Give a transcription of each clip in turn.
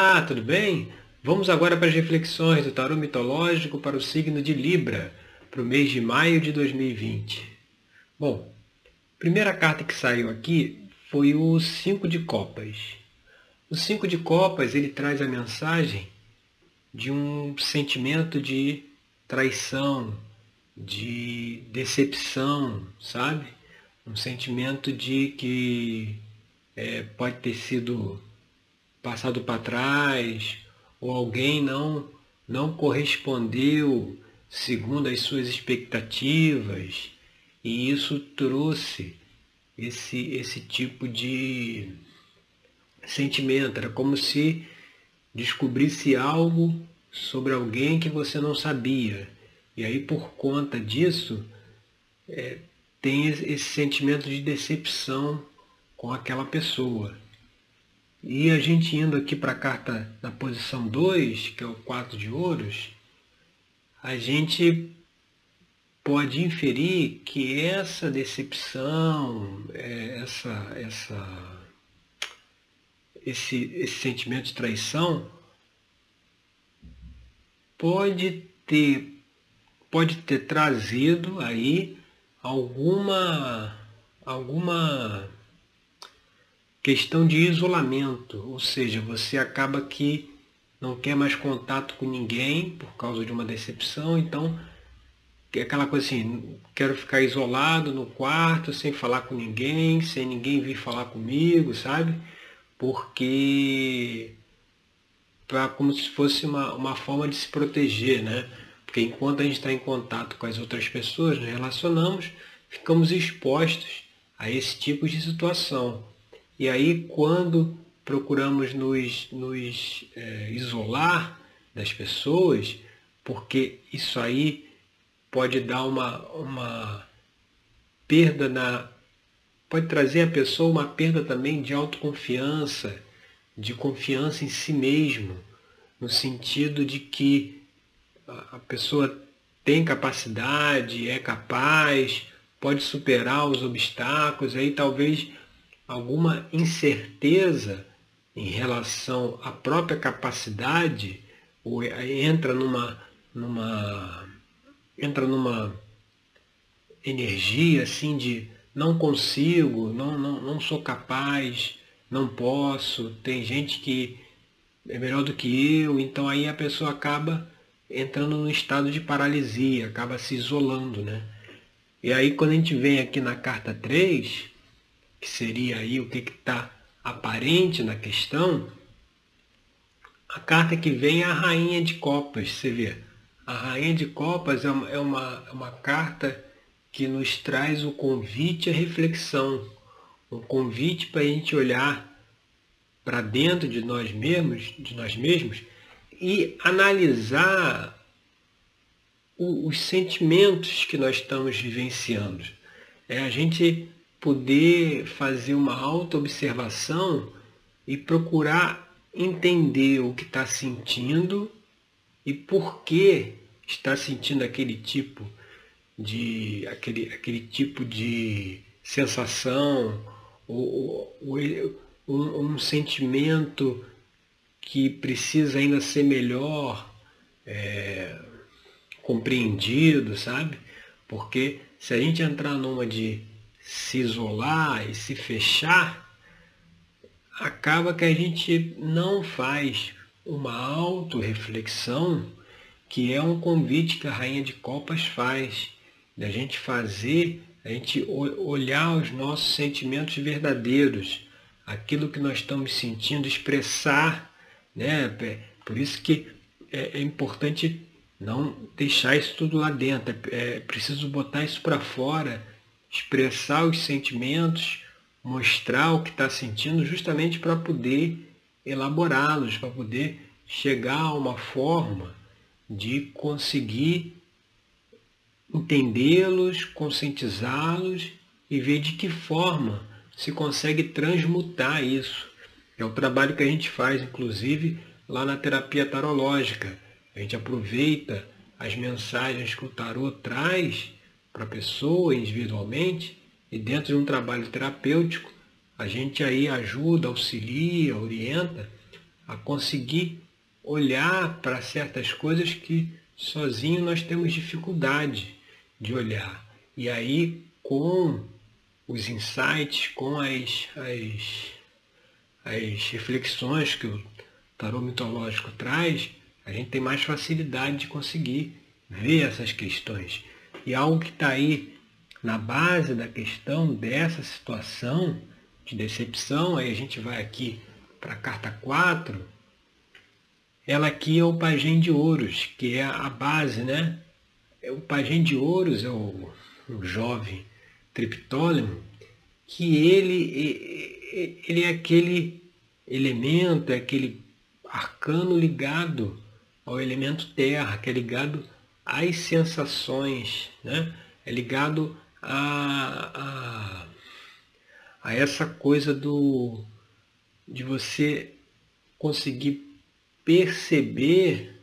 Olá, tudo bem? Vamos agora para as reflexões do tarô mitológico para o signo de Libra, para o mês de maio de 2020. Bom, a primeira carta que saiu aqui foi o Cinco de Copas. O Cinco de Copas ele traz a mensagem de um sentimento de traição, de decepção, sabe? Um sentimento de que é, pode ter sido passado para trás, ou alguém não, não correspondeu segundo as suas expectativas, e isso trouxe esse, esse tipo de sentimento. Era como se descobrisse algo sobre alguém que você não sabia. E aí, por conta disso, é, tem esse sentimento de decepção com aquela pessoa. E a gente indo aqui para a carta da posição 2, que é o 4 de ouros, a gente pode inferir que essa decepção, é, essa, essa, esse, esse sentimento de traição pode ter, pode ter trazido aí alguma, alguma questão de isolamento, ou seja, você acaba que não quer mais contato com ninguém por causa de uma decepção, então é aquela coisa assim, quero ficar isolado no quarto, sem falar com ninguém, sem ninguém vir falar comigo, sabe? Porque pra, como se fosse uma, uma forma de se proteger, né? Porque enquanto a gente está em contato com as outras pessoas, nos relacionamos, ficamos expostos a esse tipo de situação. E aí, quando procuramos nos, nos é, isolar das pessoas, porque isso aí pode dar uma, uma perda na. pode trazer à pessoa uma perda também de autoconfiança, de confiança em si mesmo, no sentido de que a pessoa tem capacidade, é capaz, pode superar os obstáculos, aí talvez alguma incerteza em relação à própria capacidade, ou entra numa, numa, entra numa energia assim de não consigo, não, não, não sou capaz, não posso, tem gente que é melhor do que eu, então aí a pessoa acaba entrando num estado de paralisia, acaba se isolando, né? E aí quando a gente vem aqui na carta 3, que seria aí o que está aparente na questão, a carta que vem é a Rainha de Copas, você vê. A Rainha de Copas é uma, é uma, uma carta que nos traz o convite à reflexão, um convite para a gente olhar para dentro de nós mesmos, de nós mesmos e analisar o, os sentimentos que nós estamos vivenciando. É a gente poder fazer uma auto-observação e procurar entender o que está sentindo e por que está sentindo aquele tipo de aquele, aquele tipo de sensação ou, ou um, um, sentimento que precisa ainda ser melhor é, compreendido, sabe? Porque se a gente entrar numa de se isolar e se fechar, acaba que a gente não faz uma autorreflexão, que é um convite que a Rainha de Copas faz, da gente fazer, a gente olhar os nossos sentimentos verdadeiros, aquilo que nós estamos sentindo, expressar, né? Por isso que é, é importante não deixar isso tudo lá dentro, é, é preciso botar isso para fora expressar os sentimentos, mostrar o que está sentindo, justamente para poder elaborá-los, para poder chegar a uma forma de conseguir entendê-los, conscientizá-los e ver de que forma se consegue transmutar isso. É o trabalho que a gente faz, inclusive, lá na terapia tarológica. A gente aproveita as mensagens que o tarô traz para a pessoa individualmente e dentro de um trabalho terapêutico, a gente aí ajuda, auxilia, orienta a conseguir olhar para certas coisas que sozinho nós temos dificuldade de olhar. E aí, com os insights, com as, as, as reflexões que o tarô mitológico traz, a gente tem mais facilidade de conseguir ver essas questões. E algo que está aí na base da questão dessa situação de decepção, aí a gente vai aqui para a carta 4, ela aqui é o pajem de ouros, que é a base, né? É o pajem de ouros é o, o jovem triptólemo, que ele, ele é aquele elemento, é aquele arcano ligado ao elemento terra, que é ligado às sensações, né? é ligado a, a, a essa coisa do de você conseguir perceber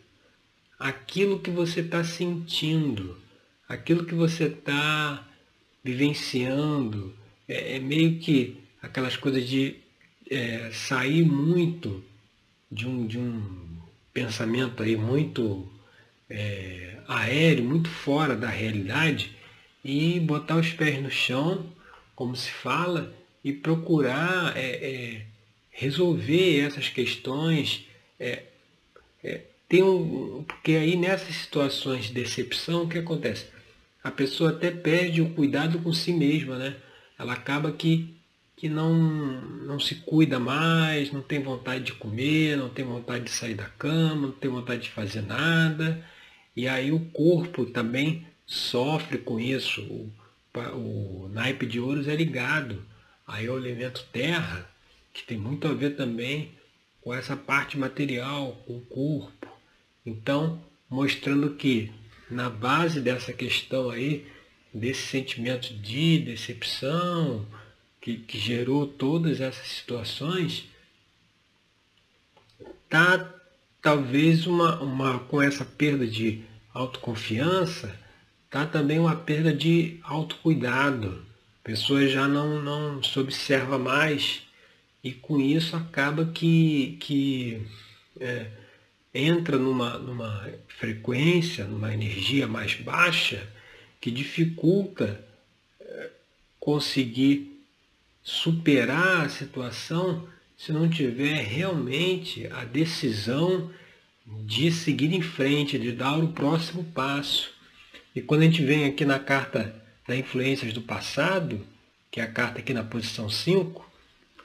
aquilo que você está sentindo, aquilo que você está vivenciando. É, é, meio que aquelas coisas de é, sair muito de um, de um pensamento aí muito é, aéreo, muito fora da realidade, e botar os pés no chão, como se fala, e procurar é, é, resolver essas questões. É, é, tem um, porque aí nessas situações de decepção, o que acontece? A pessoa até perde o cuidado com si mesma, né? Ela acaba que que não, não se cuida mais, não tem vontade de comer, não tem vontade de sair da cama, não tem vontade de fazer nada. E aí o corpo também sofre com isso. O, o naipe de ouros é ligado aí ao elemento terra, que tem muito a ver também com essa parte material, com o corpo. Então, mostrando que na base dessa questão aí, desse sentimento de decepção, que, que gerou todas essas situações, tá talvez uma, uma com essa perda de autoconfiança, tá também uma perda de autocuidado. A pessoa já não, não se observa mais e com isso acaba que, que é, entra numa, numa frequência, numa energia mais baixa que dificulta é, conseguir superar a situação se não tiver realmente a decisão de seguir em frente, de dar o próximo passo. E quando a gente vem aqui na carta da influências do passado, que é a carta aqui na posição 5,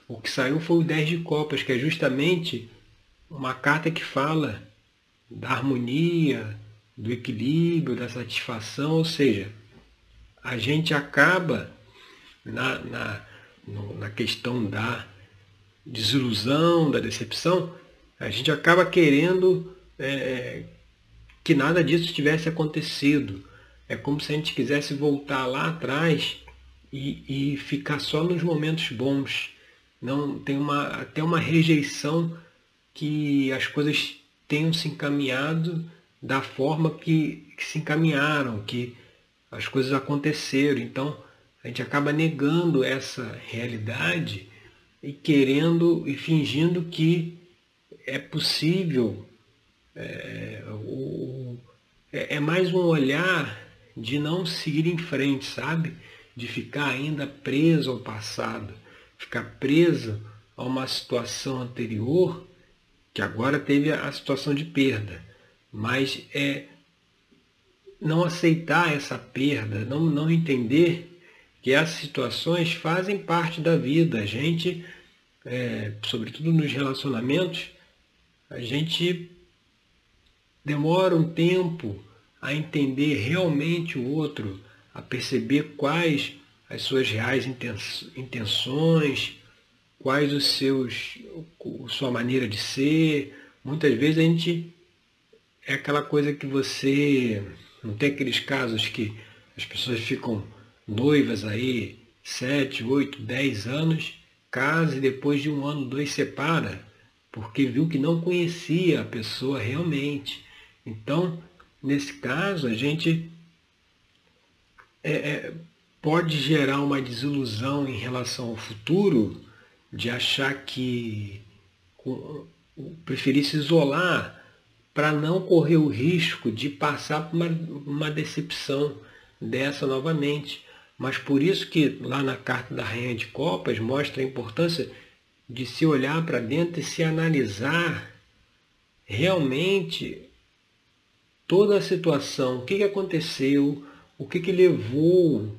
o que saiu foi o 10 de copas, que é justamente uma carta que fala da harmonia, do equilíbrio, da satisfação, ou seja, a gente acaba na, na na questão da desilusão, da decepção, a gente acaba querendo é, que nada disso tivesse acontecido. É como se a gente quisesse voltar lá atrás e, e ficar só nos momentos bons. Não tem uma, até uma rejeição que as coisas tenham se encaminhado da forma que, que se encaminharam, que as coisas aconteceram. Então, a gente acaba negando essa realidade e querendo e fingindo que é possível. É, o, é, é mais um olhar de não seguir em frente, sabe? De ficar ainda preso ao passado, ficar preso a uma situação anterior, que agora teve a situação de perda, mas é não aceitar essa perda, não, não entender que essas situações fazem parte da vida. A gente, é, sobretudo nos relacionamentos, a gente demora um tempo a entender realmente o outro, a perceber quais as suas reais intenções, quais os seus, sua maneira de ser. Muitas vezes a gente é aquela coisa que você não tem aqueles casos que as pessoas ficam noivas aí, sete, oito, dez anos, casa e depois de um ano, dois separa, porque viu que não conhecia a pessoa realmente. Então, nesse caso, a gente é, é, pode gerar uma desilusão em relação ao futuro, de achar que preferi se isolar para não correr o risco de passar por uma, uma decepção dessa novamente. Mas por isso que lá na carta da Rainha de Copas mostra a importância de se olhar para dentro e se analisar realmente toda a situação, o que, aconteceu, o que, que levou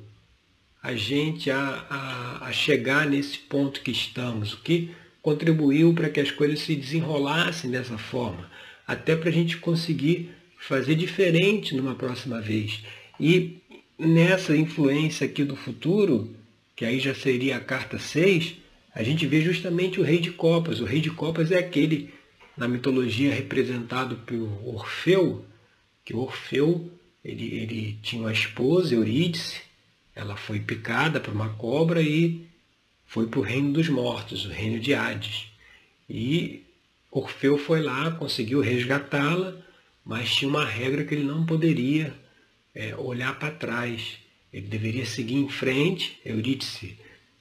a gente a, a, a chegar nesse ponto que estamos, o que contribuiu para que as coisas se desenrolassem dessa forma, até para a gente conseguir fazer diferente numa próxima vez. E nessa influência aqui do futuro, que aí já seria a carta 6, a gente vê justamente o rei de copas. O rei de copas é aquele, na mitologia, representado por Orfeu, que Orfeu ele, ele tinha uma esposa, Eurídice, ela foi picada por uma cobra e foi para o reino dos mortos, o reino de Hades. E Orfeu foi lá, conseguiu resgatá-la, mas tinha uma regra que ele não poderia é, olhar para trás. Ele deveria seguir em frente, Eurídice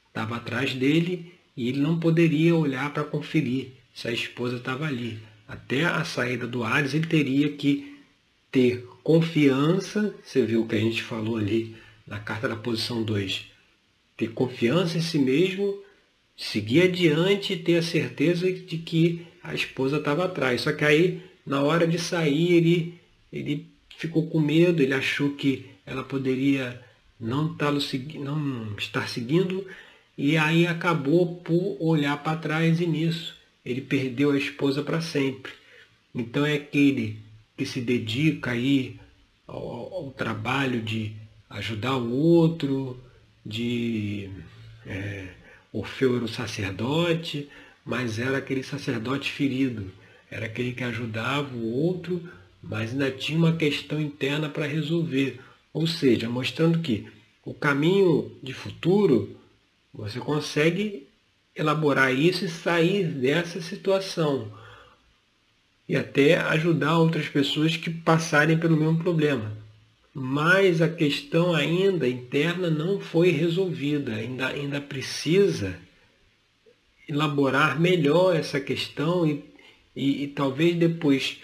estava atrás dele e ele não poderia olhar para conferir se a esposa estava ali. Até a saída do Ares ele teria que ter confiança, você viu o que a gente falou ali na carta da posição 2, ter confiança em si mesmo, seguir adiante e ter a certeza de que a esposa estava atrás. Só que aí, na hora de sair, ele, ele ficou com medo, ele achou que ela poderia não, tá não estar seguindo, e aí acabou por olhar para trás e nisso ele perdeu a esposa para sempre. Então é aquele que se dedica aí ao, ao trabalho de ajudar o outro, de é, Orfeu era o sacerdote, mas era aquele sacerdote ferido, era aquele que ajudava o outro mas ainda tinha uma questão interna para resolver. Ou seja, mostrando que o caminho de futuro, você consegue elaborar isso e sair dessa situação. E até ajudar outras pessoas que passarem pelo mesmo problema. Mas a questão ainda interna não foi resolvida, ainda, ainda precisa elaborar melhor essa questão e, e, e talvez depois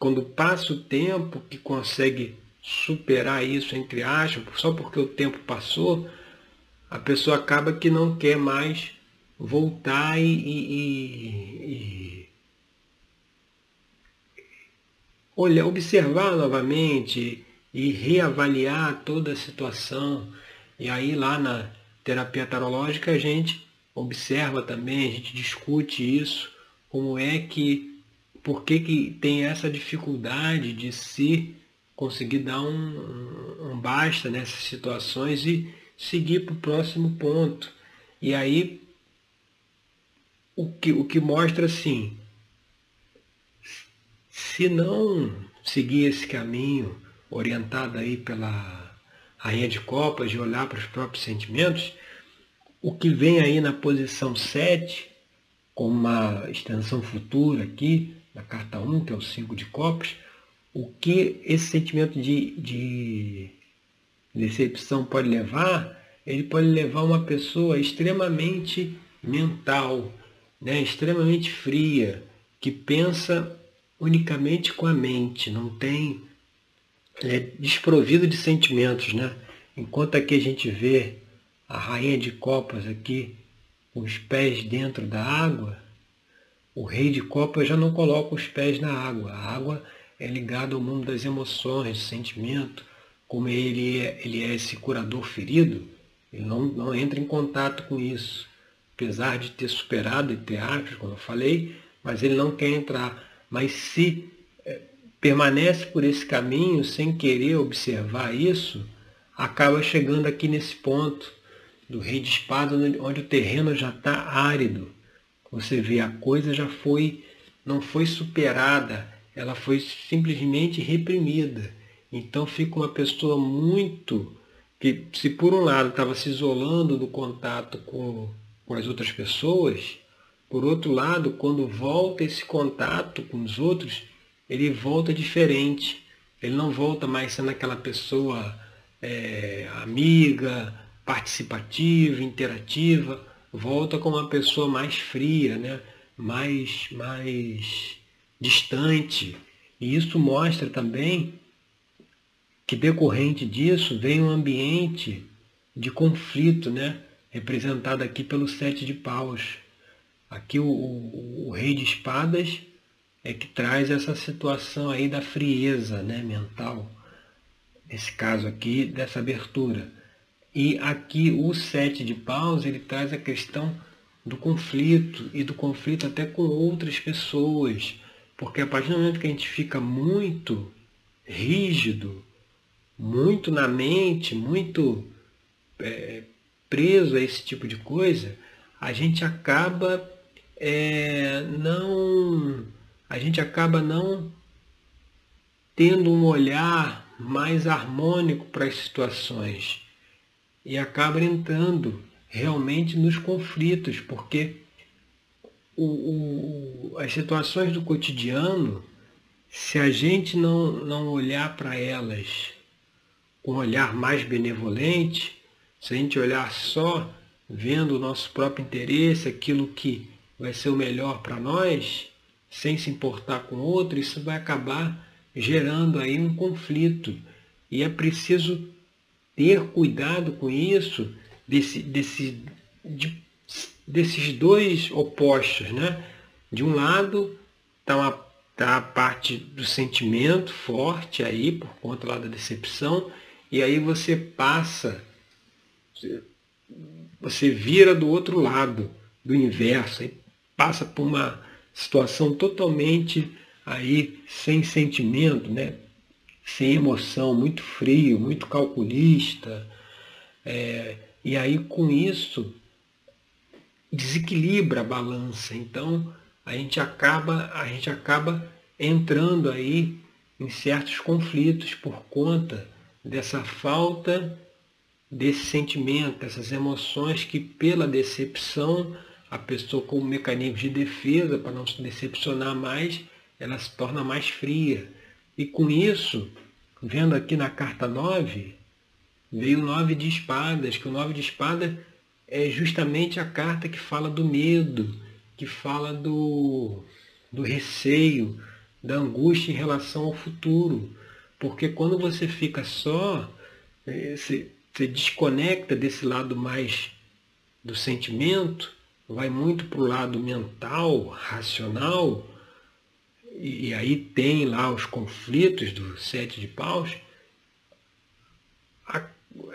quando passa o tempo, que consegue superar isso, entre aspas, só porque o tempo passou, a pessoa acaba que não quer mais voltar e, e, e observar novamente e reavaliar toda a situação. E aí lá na terapia tarológica a gente observa também, a gente discute isso, como é que por que, que tem essa dificuldade de se conseguir dar um, um basta nessas situações e seguir para o próximo ponto. E aí o que, o que mostra assim, se não seguir esse caminho orientado aí pela rainha de copas, de olhar para os próprios sentimentos, o que vem aí na posição 7, com uma extensão futura aqui, na carta 1, que é o 5 de copas, o que esse sentimento de, de decepção pode levar, ele pode levar uma pessoa extremamente mental, né, extremamente fria, que pensa unicamente com a mente, não tem é desprovido de sentimentos, né? Enquanto aqui a gente vê a rainha de copas aqui, os pés dentro da água, o rei de copas já não coloca os pés na água. A água é ligada ao mundo das emoções, sentimento. Como ele é, ele é esse curador ferido, ele não, não entra em contato com isso. Apesar de ter superado, entre aspas, como eu falei, mas ele não quer entrar. Mas se é, permanece por esse caminho sem querer observar isso, acaba chegando aqui nesse ponto do rei de espada, onde o terreno já está árido você vê, a coisa já foi, não foi superada, ela foi simplesmente reprimida. Então fica uma pessoa muito que, se por um lado estava se isolando do contato com, com as outras pessoas, por outro lado, quando volta esse contato com os outros, ele volta diferente. Ele não volta mais sendo aquela pessoa é, amiga, participativa, interativa volta como uma pessoa mais fria, né? mais, mais distante. E isso mostra também que decorrente disso vem um ambiente de conflito, né? representado aqui pelo sete de paus. Aqui o, o, o, rei de espadas é que traz essa situação aí da frieza né, mental, nesse caso aqui, dessa abertura. E aqui o sete de paus, ele traz a questão do conflito, e do conflito até com outras pessoas, porque a partir do momento que a gente fica muito rígido, muito na mente, muito é, preso a esse tipo de coisa, a gente acaba é, não a gente acaba não tendo um olhar mais harmônico para as situações e acaba entrando realmente nos conflitos, porque o, o, as situações do cotidiano, se a gente não, não olhar para elas com um olhar mais benevolente, se a gente olhar só vendo o nosso próprio interesse, aquilo que vai ser o melhor para nós, sem se importar com outro, isso vai acabar gerando aí um conflito. E é preciso ter cuidado com isso, desse, desse, de, desses dois opostos. Né? De um lado está tá a parte do sentimento forte aí, por conta lá da decepção, e aí você passa você vira do outro lado, do inverso, e passa por uma situação totalmente aí sem sentimento, né? Sem emoção, muito frio, muito calculista. É, e aí com isso desequilibra a balança. Então a gente acaba, a gente acaba entrando aí em certos conflitos por conta dessa falta desse sentimento, dessas emoções que pela decepção, a pessoa como mecanismo de defesa, para não se decepcionar mais, ela se torna mais fria. E com isso, vendo aqui na carta 9, veio o 9 de espadas, que o 9 de espadas é justamente a carta que fala do medo, que fala do, do receio, da angústia em relação ao futuro. Porque quando você fica só, esse, você desconecta desse lado mais do sentimento, vai muito para o lado mental, racional, e, aí tem lá os conflitos do sete de paus, a,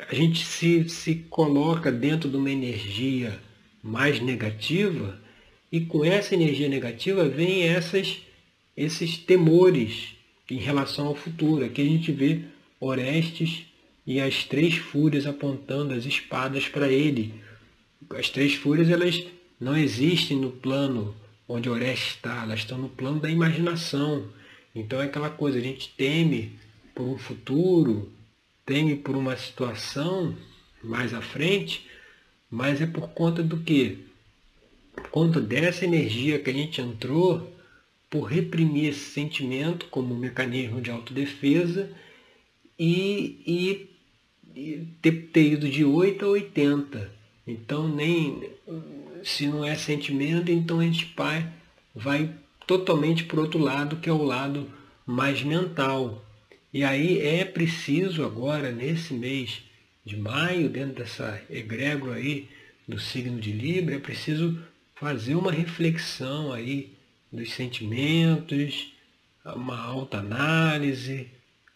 a gente se, se coloca dentro de uma energia mais negativa, e com essa energia negativa vem essas, esses temores em relação ao futuro. Aqui a gente vê Orestes e as três fúrias apontando as espadas para ele. As três fúrias elas não existem no plano onde Orestes está, elas estão no plano da imaginação. Então é aquela coisa, a gente teme por um futuro, teme por uma situação mais à frente, mas é por conta do quê? Por conta dessa energia que a gente entrou por reprimir esse sentimento como um mecanismo de autodefesa e, e ter, ter ido de 8 a 80. Então, nem se não é sentimento, então a gente vai, vai totalmente para o outro lado, que é o lado mais mental. E aí é preciso agora, nesse mês de maio, dentro dessa egrégora aí do signo de Libra, é preciso fazer uma reflexão aí dos sentimentos, uma alta análise,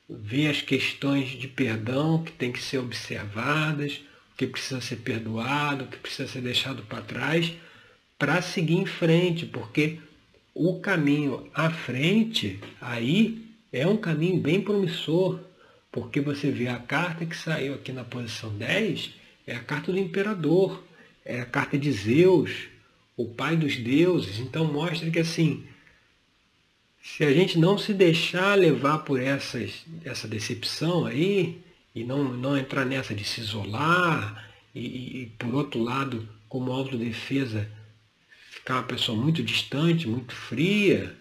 ver as questões de perdão que tem que ser observadas, que precisa ser perdoado, que precisa ser deixado para trás, para seguir em frente, porque o caminho à frente aí é um caminho bem promissor, porque você vê a carta que saiu aqui na posição 10, é a carta do imperador, é a carta de Zeus, o pai dos deuses, então mostra que assim, se a gente não se deixar levar por essas, essa decepção aí, e não, não entrar nessa de se isolar, e, e por outro lado, como autodefesa, ficar uma pessoa muito distante, muito fria,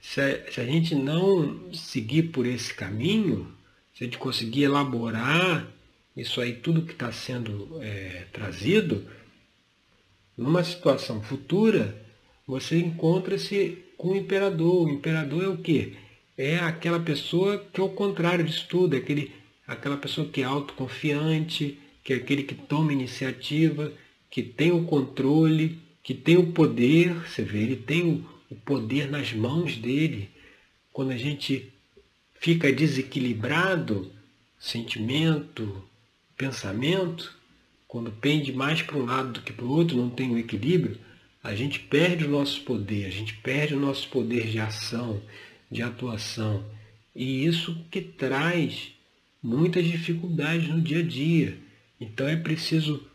se a, se a gente não seguir por esse caminho, se a gente conseguir elaborar isso aí, tudo que está sendo é, trazido, numa situação futura, você encontra-se com o imperador. O imperador é o quê? É aquela pessoa que é o contrário disso tudo, é aquele, aquela pessoa que é autoconfiante, que é aquele que toma iniciativa, que tem o controle, que tem o poder, você vê, ele tem o, poder nas mãos dele. Quando a gente fica desequilibrado, sentimento, pensamento, quando pende mais para um lado do que para o outro, não tem um equilíbrio, a gente perde o nosso poder, a gente perde o nosso poder de ação, de atuação. E isso que traz muitas dificuldades no dia a dia. Então é preciso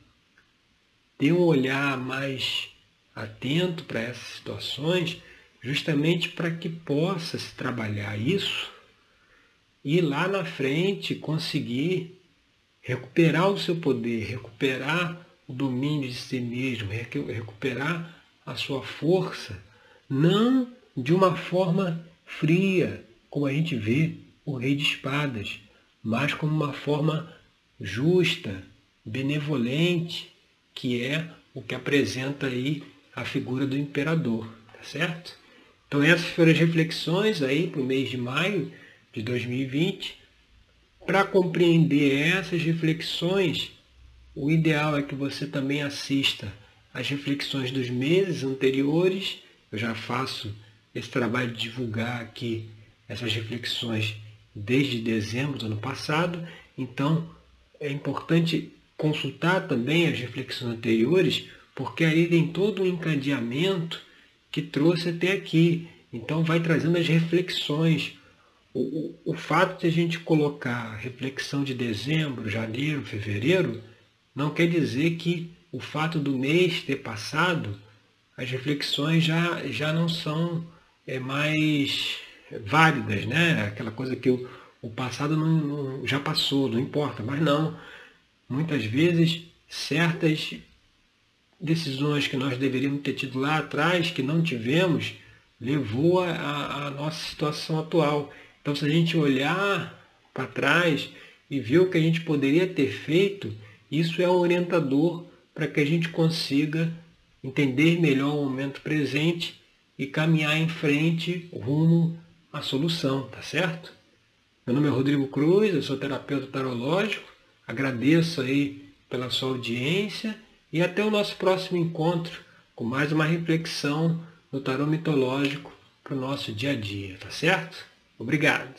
ter um olhar mais atento para essas situações, justamente para que possa se trabalhar isso e lá na frente conseguir recuperar o seu poder, recuperar o domínio de si mesmo, recuperar a sua força, não de uma forma fria, como a gente vê o rei de espadas, mas como uma forma justa, benevolente, que é o que apresenta aí a figura do imperador, tá certo? Então essas foram as reflexões aí para o mês de maio de 2020. Para compreender essas reflexões, o ideal é que você também assista às reflexões dos meses anteriores. Eu já faço esse trabalho de divulgar aqui essas reflexões desde dezembro do ano passado. Então, é importante consultar também as reflexões anteriores, porque aí tem todo um encadeamento que trouxe até aqui. Então, vai trazendo as reflexões. O, o, o fato de a gente colocar reflexão de dezembro, janeiro, fevereiro, não quer dizer que o fato do mês ter passado, as reflexões já, já não são é, mais válidas, né? Aquela coisa que o, o passado não, não, já passou, não importa, mas não. Muitas vezes, certas decisões que nós deveríamos ter tido lá atrás, que não tivemos, levou a nossa situação atual. Então, se a gente olhar para trás e ver o que a gente poderia ter feito, isso é um orientador para que a gente consiga entender melhor o momento presente e caminhar em frente rumo à solução, tá certo? Meu nome é Rodrigo Cruz, eu sou terapeuta tarológico. Agradeço aí pela sua audiência e até o nosso próximo encontro com mais uma reflexão no tarô mitológico para o nosso dia a dia, tá certo? Obrigado.